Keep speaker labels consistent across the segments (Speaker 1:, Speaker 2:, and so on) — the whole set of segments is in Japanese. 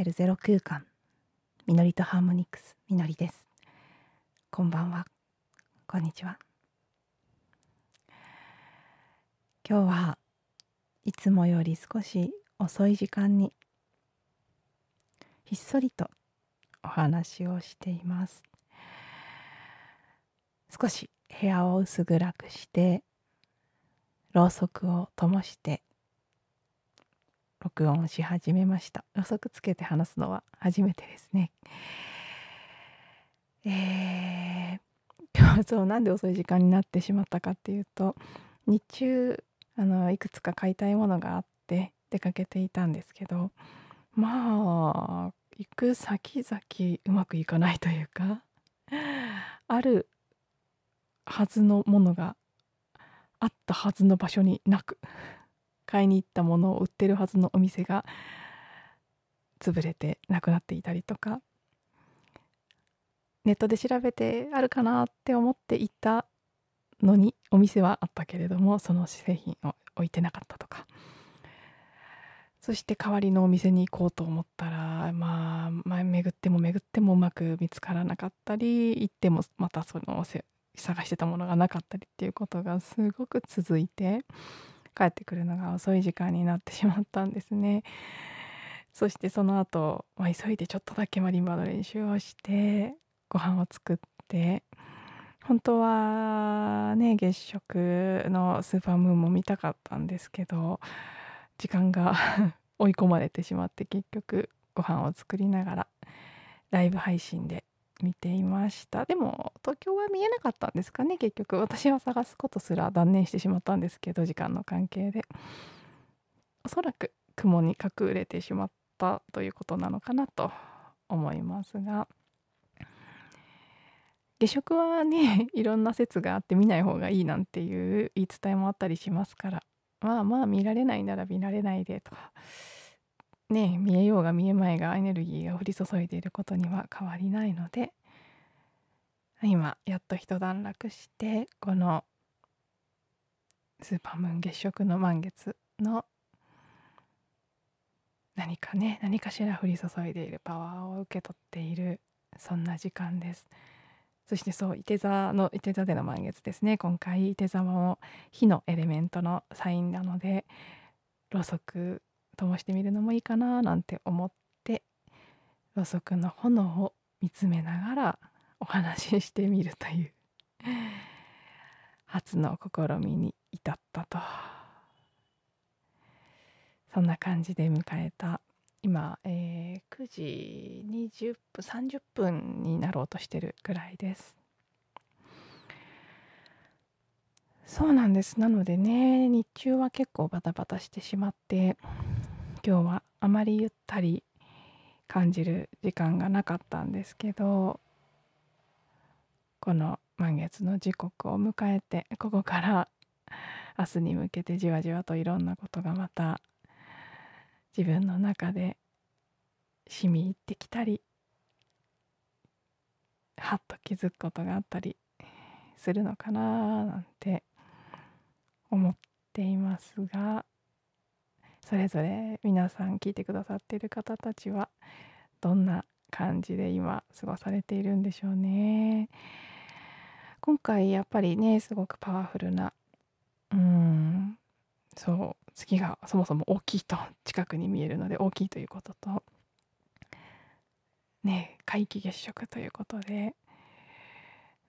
Speaker 1: 自分に帰るゼロ空間みのりとハーモニクスみのりです。こんばんは。こんにちは。今日はいつもより少し遅い時間にひっそりとお話をしています。少し部屋を薄暗くしてろうそくを灯して録音し始めました。ろうそくつけて話すのは初めてですね。えー、今日 そうなんで遅い時間になってしまったかっていうと日中あのいくつか買いたいものがあって出かけていたんですけどまあ行く先々うまくいかないというかあるはずのものがあったはずの場所になく。買いに行ったものを売ってるはずのお店が潰れてなくなっていたりとかネットで調べてあるかなって思って行ったのにお店はあったけれどもその製品を置いてなかったとか。そして代わりのお店に行こうと思ったらまあ前巡っても巡ってもうまく見つからなかったり行ってもまたその探してたものがなかったりっていうことがすごく続いて。帰ってくるのが遅い時間になってしまったんですね。そしてその後、まあ、急いでちょっとだけマリンバの練習をしてご飯を作って本当はね月食のスーパームーンも見たかったんですけど時間が 追い込まれてしまって結局ご飯を作りながらライブ配信で見ていました。でも東京は見えなかったんですかね結局。私は探すことすら断念してしまったんですけど時間の関係で。おそらく雲に隠れてしまったということなのかなと思いますが。下食はね いろんな説があって見ない方がいいなんていう言い伝えもあったりしますから。まあまあ見られないなら見られないでとか。ね見えようが見えまいがエネルギーが降り注いでいることには変わりないので今やっと一段落してこのスーパームーン月食の満月の何かね何かしら降り注いでいるパワーを受け取っているそんな時間です。そしてそう伊手座の伊手座での満月ですね。今回伊手座も火のエレメントのサインなのでろうそく灯してみるのもいいかななんて思ってろうそくの炎を見つめながらお話ししてみるという 初の試みに至ったと。そんな感じで迎えた今、えー、9時20分30分になろうとしてるくらいです。そうなんです。なのでね日中は結構バタバタしてしまって今日はあまりゆったり感じる時間がなかったんですけどこの満月の時刻を迎えてここから明日に向けてじわじわといろんなことがまた自分の中で染み入ってきたりはっと気づくことがあったりするのかななんて思っていますがそれぞれ皆さん聞いてくださっている方たちはどんな感じで今過ごされているんでしょうね。今回やっぱりねすごくパワフルなうんそう月がそもそも大きいと近くに見えるので大きいということとね皆既月食ということで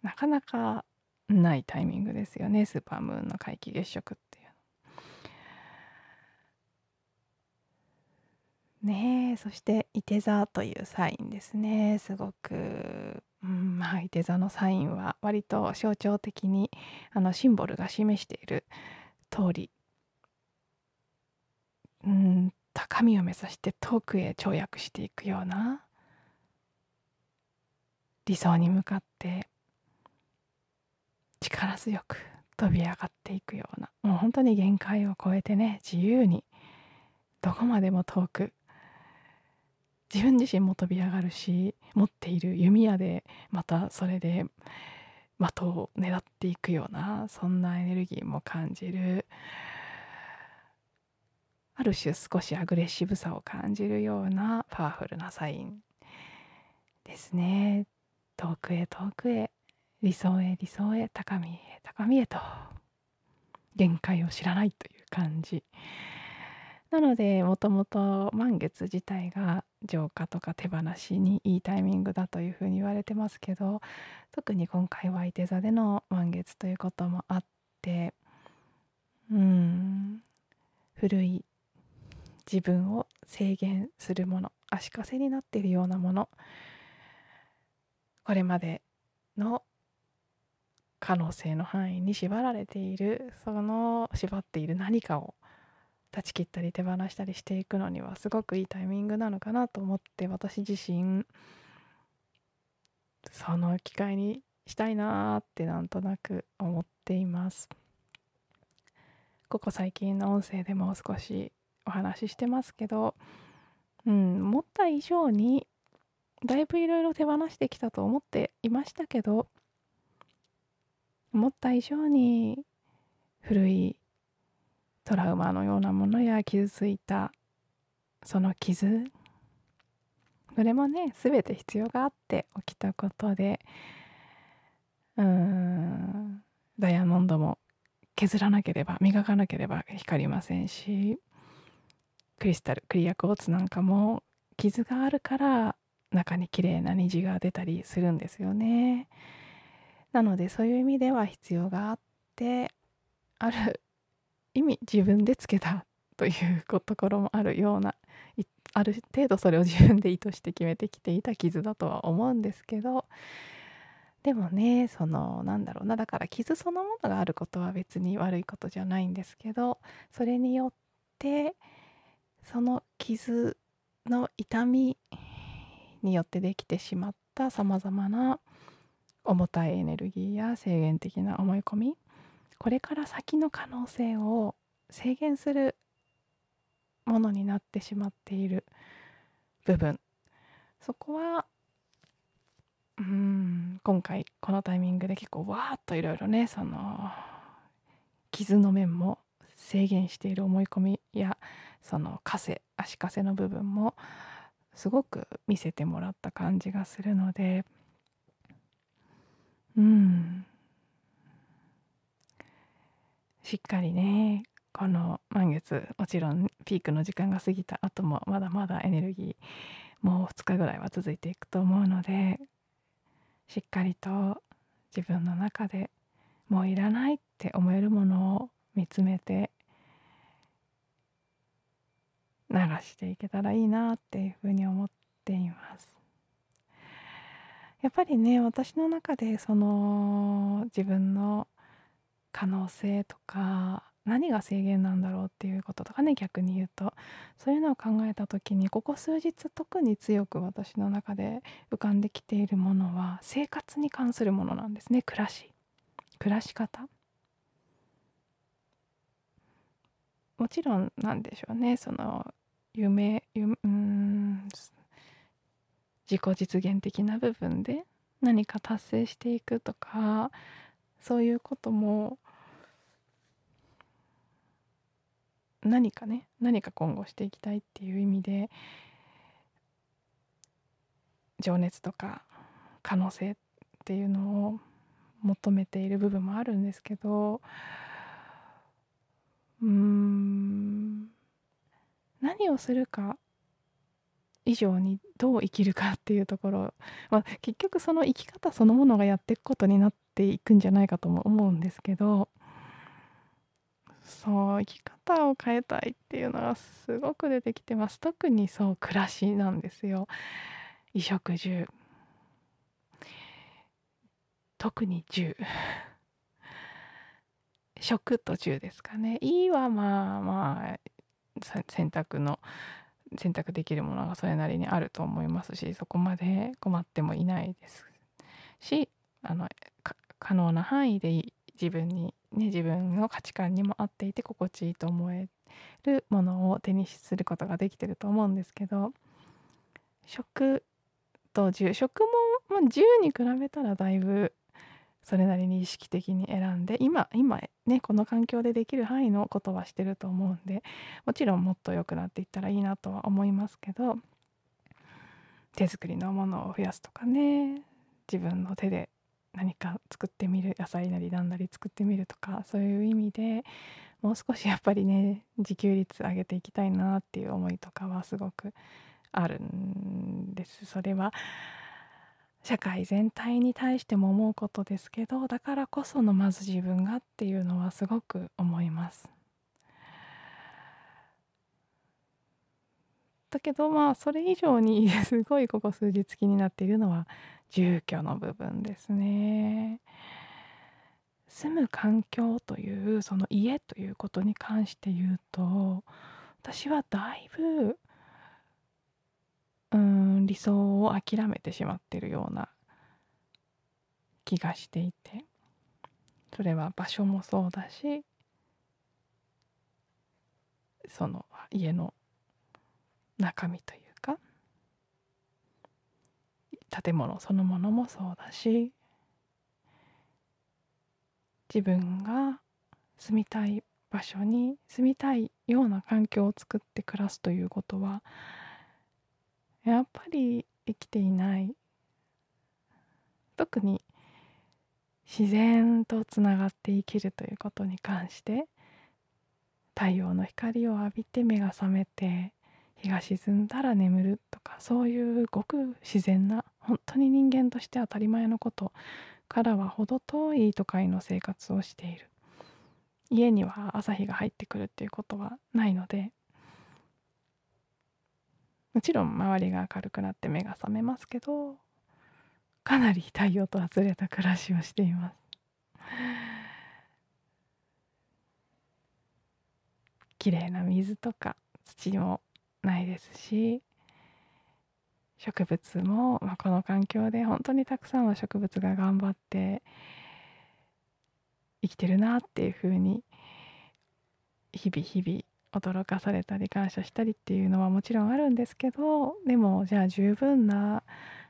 Speaker 1: なかなかないタイミングですよねスーパームーンの皆既月食ってねそしていて座というサインですね。すごく、うん、まあいて座のサインは割と象徴的にあのシンボルが示している通り、うん、高みを目指して遠くへ跳躍していくような理想に向かって力強く飛び上がっていくようなもう本当に限界を超えてね自由にどこまでも遠く自分自身も飛び上がるし持っている弓矢でまたそれで的を狙っていくようなそんなエネルギーも感じる。ある種少しアグレッシブさを感じるようなパワフルなサインですね。遠くへ遠くへ理想へ理想へ高みへ高みへと限界を知らないという感じ。なのでもともと満月自体が浄化とか手放しにいいタイミングだというふうに言われてますけど特に今回は伊手座での満月ということもあってうん古い自分を制限するもの足かせになっているようなものこれまでの可能性の範囲に縛られているその縛っている何かを断ち切ったり手放したりしていくのにはすごくいいタイミングなのかなと思って私自身。その機会にしたいなーってなんとなく思っています。ここ最近の音声でも少しお話ししてますけどうん思った以上にだいぶいろいろ手放してきたと思っていましたけど思った以上に古いトラウマのようなものや傷ついたその傷それもね全て必要があって起きたことでうーんダイヤモンドも削らなければ磨かなければ光りませんしクリスタルクリアクォーツなんかも傷があるから中に綺麗な虹が出たりするんですよね。なのでそういう意味では必要があってある意味自分でつけたというところもあるようなある程度それを自分で意図して決めてきていた傷だとは思うんですけどでもねそのなんだろうなだから傷そのものがあることは別に悪いことじゃないんですけどそれによってその傷の痛みによってできてしまったさまざまな重たいエネルギーや制限的な思い込みこれから先の可能性を制限するものになってしまっている部分。そこはうん今回このタイミングで結構わーっといろいろねその傷の面も制限している思い込みやその枷足かせの部分もすごく見せてもらった感じがするのでうん。しっかりねこの満月もちろんピークの時間が過ぎた後もまだまだエネルギーもう2日ぐらいは続いていくと思うのでしっかりと自分の中でもういらないって思えるものを見つめて流していけたらいいなっていうふうに思っています。やっぱりね私の中でその自分の可能性とか何が制限なんだろうっていうこととかね逆に言うと。そういうのを考えた時にここ数日特に強く私の中で浮かんできているものは生活に関するものなんですね。暮らし。暮らし方。もちろんなんでしょうね。その夢夢うん自己実現的な部分で何か達成していくとかそういうことも何かね何か今後していきたいっていう意味で情熱とか可能性っていうのを求めている部分もあるんですけどうん何をするか以上にどう生きるかっていうところ、まあ、結局その生き方そのものがやっていくことになっていくんじゃないかとも思うんですけどそう生き方を変えたいっていうのがすごく出てきてます。特にそう暮らしなんですよ。衣食住。特に住。食と住ですかね。いいはまあまあ選択の選択できるものがそれなりにあると思いますしそこまで困ってもいないですしあの可能な範囲でいい。自分に、ね、自分の価値観にも合っていて心地いいと思えるものを手にすることができてると思うんですけど食と住食も、まあ、住に比べたらだいぶそれなりに意識的に選んで今今ねこの環境でできる範囲のことはしてると思うんでもちろんもっと良くなっていったらいいなとは思いますけど手作りのものを増やすとかね自分の手で何か作ってみる野菜なりなんなり作ってみるとかそういう意味でもう少しやっぱりね自給率上げていきたいなっていう思いとかはすごくあるんです。それは社会全体に対しても思うことですけどだからこそのまず自分がっていうのはすごく思います。だけどまあそれ以上に すごいここ数日気になっているのは住居の部分ですね。住む環境というその家ということに関して言うと私はだいぶうん理想を諦めてしまっているような気がしていてそれは場所もそうだしその家の中身というか建物そのものもそうだし自分が住みたい場所に住みたいような環境を作って暮らすということはやっぱり生きていない。特に自然とつながって生きるということに関して太陽の光を浴びて目が覚めて日が沈んだら眠るとかそういうごく自然な本当に人間として当たり前のことからは程遠い都会の生活をしている。家には朝日が入ってくるっていうことはないのでもちろん周りが明るくなって目が覚めますけどかなり太陽とはずれた暮らしをしています。綺麗な水とか土もないですし植物も、まあ、この環境で本当にたくさんの植物が頑張って生きてるなっていうふうに日々日々驚かされたり感謝したりっていうのはもちろんあるんですけどでもじゃあ十分な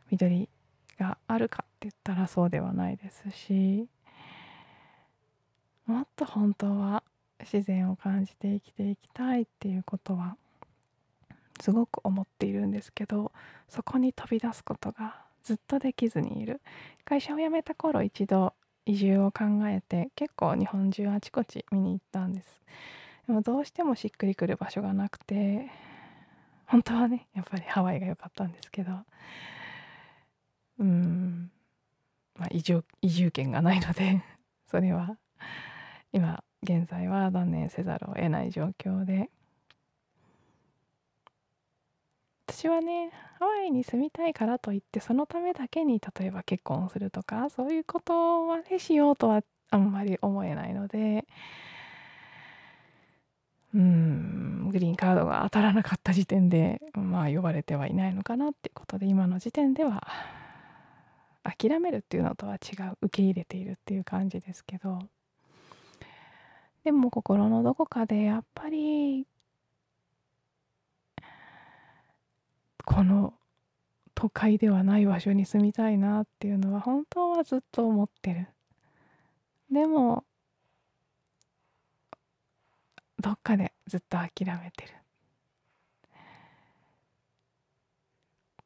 Speaker 1: 緑があるかって言ったらそうではないですしもっと本当は自然を感じて生きていきたいっていうことはすごく思っているんですけどそこに飛び出すことがずっとできずにいる。会社を辞めた頃一度移住を考えて結構日本中あちこち見に行ったんです。でもどうしてもしっくりくる場所がなくて本当はねやっぱりハワイが良かったんですけどうんまあ移住移住権がないのでそれは今現在は断念せざるを得ない状況で。私はねハワイに住みたいからといってそのためだけに例えば結婚するとかそういうことはねしようとはあんまり思えないのでうんグリーンカードが当たらなかった時点でまあ呼ばれてはいないのかなっていうことで今の時点では諦めるっていうのとは違う受け入れているっていう感じですけど。でも心のどこかでやっぱりこの都会ではない場所に住みたいなっていうのは本当はずっと思ってる。でもどっかでずっと諦めてる。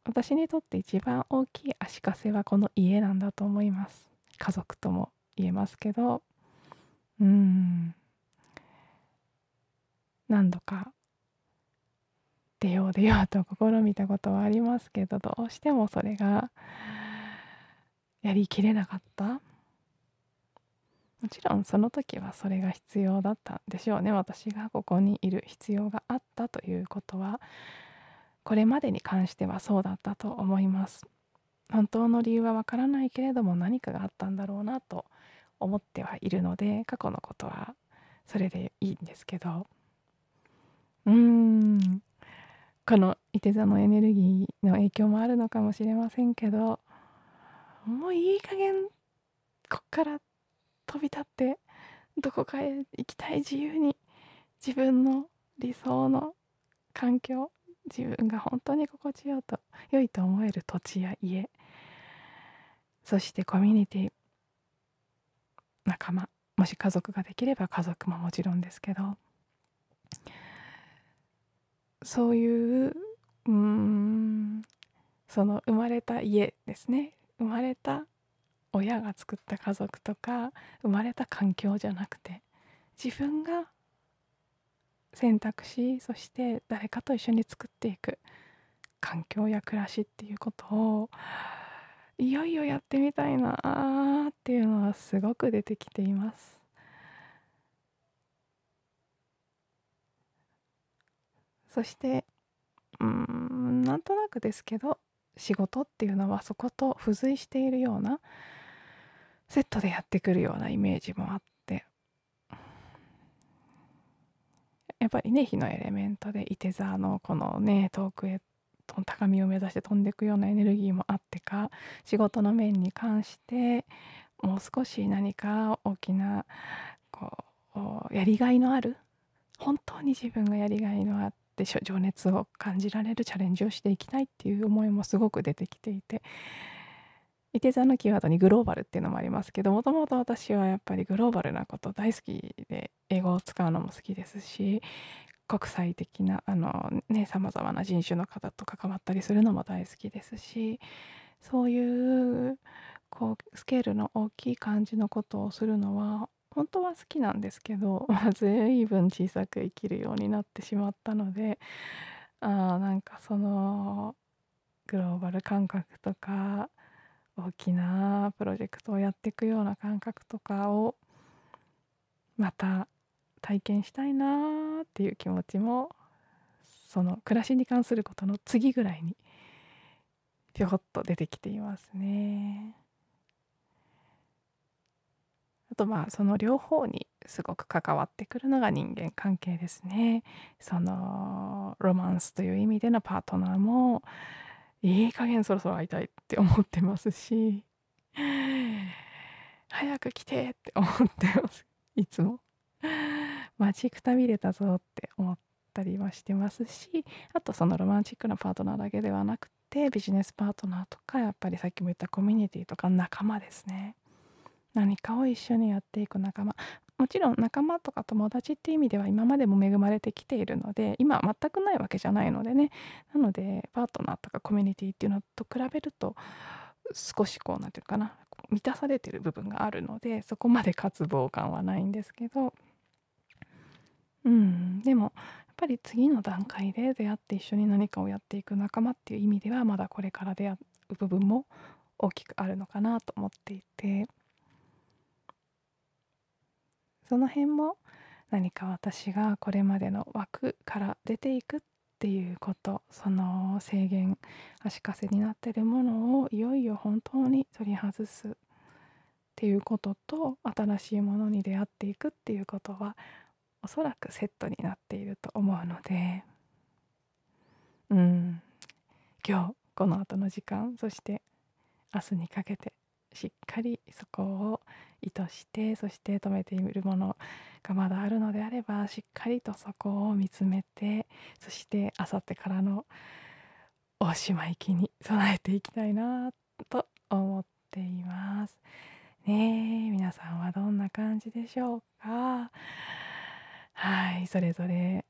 Speaker 1: 私にとって一番大きい足かせはこの家なんだと思います。家族とも言えますけど。うん。何度か出よう出ようと試みたことはありますけどどうしてもそれがやりきれなかった。もちろんその時はそれが必要だったんでしょうね。私がここにいる必要があったということはこれまでに関してはそうだったと思います。本当の理由はわからないけれども何かがあったんだろうなと思ってはいるので過去のことはそれでいいんですけど。うーん。このいて座のエネルギーの影響もあるのかもしれませんけどもういい加減こっから飛び立ってどこかへ行きたい自由に自分の理想の環境自分が本当に心地よと良いと思える土地や家そしてコミュニティ仲間もし家族ができれば家族ももちろんですけどそういううんその生まれた家ですね生まれた親が作った家族とか生まれた環境じゃなくて自分が選択しそして誰かと一緒に作っていく環境や暮らしっていうことをいよいよやってみたいなっていうのはすごく出てきています。そしてうんなんとなくですけど仕事っていうのはそこと付随しているようなセットでやってくるようなイメージもあって。やっぱりね火のエレメントでいて座のこのね遠くへ高みを目指して飛んでいくようなエネルギーもあってか仕事の面に関してもう少し何か大きなこうやりがいのある本当に自分がやりがいのあって情熱を感じられるチャレンジをしていきたいっていう思いもすごく出てきていて。いて座のキーワードにグローバルっていうのもありますけどもともと私はやっぱりグローバルなこと大好きで英語を使うのも好きですし国際的なあのねさまざまな人種の方と関わったりするのも大好きですしそういうこうスケールの大きい感じのことをするのは本当は好きなんですけど、まあ、随分小さく生きるようになってしまったのであなんかそのグローバル感覚とか大きなプロジェクトをやっていくような感覚とかをまた体験したいなっていう気持ちもその暮らしに関することの次ぐらいにぴょこっと出てきていますね。とまあその両方にすごく関わってくるのが人間関係ですね。そのロマンスという意味でのパートナーもいい加減そろそろ会いたいって思ってますし早く来てって思ってますいつも。待ちくたびれたぞって思ったりはしてますしあとそのロマンチックなパートナーだけではなくてビジネスパートナーとかやっぱりさっきも言ったコミュニティとか仲間ですね何かを一緒にやっていく仲間。もちろん仲間とか友達っていう意味では今までも恵まれてきているので今全くないわけじゃないのでね。なのでパートナーとかコミュニティっていうのと比べると少しこう何て言うかな。満たされてる部分があるのでそこまで渇望感はないんですけど。うん、でもやっぱり次の段階で出会って一緒に何かをやっていく仲間っていう意味ではまだこれから出会う部分も大きくあるのかなと思っていて。その辺も何か私がこれまでの枠から出ていくっていうことその制限足かせになってるものをいよいよ本当に取り外すっていうことと新しいものに出会っていくっていうことはおそらくセットになっていると思うので。うん。今日この後の時間そして明日にかけてしっかりそこを意図してそして止めているものがまだあるのであればしっかりとそこを見つめてそしてあさってからの大島行きに備えていきたいなと思っています。ねえ皆さんはどんな感じでしょうか？はいそれぞれ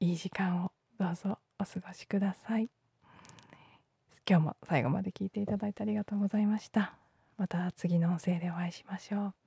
Speaker 1: いい時間をどうぞお過ごしください今日も最後まで聞いていただいてありがとうございました。また次の音声でお会いしましょう。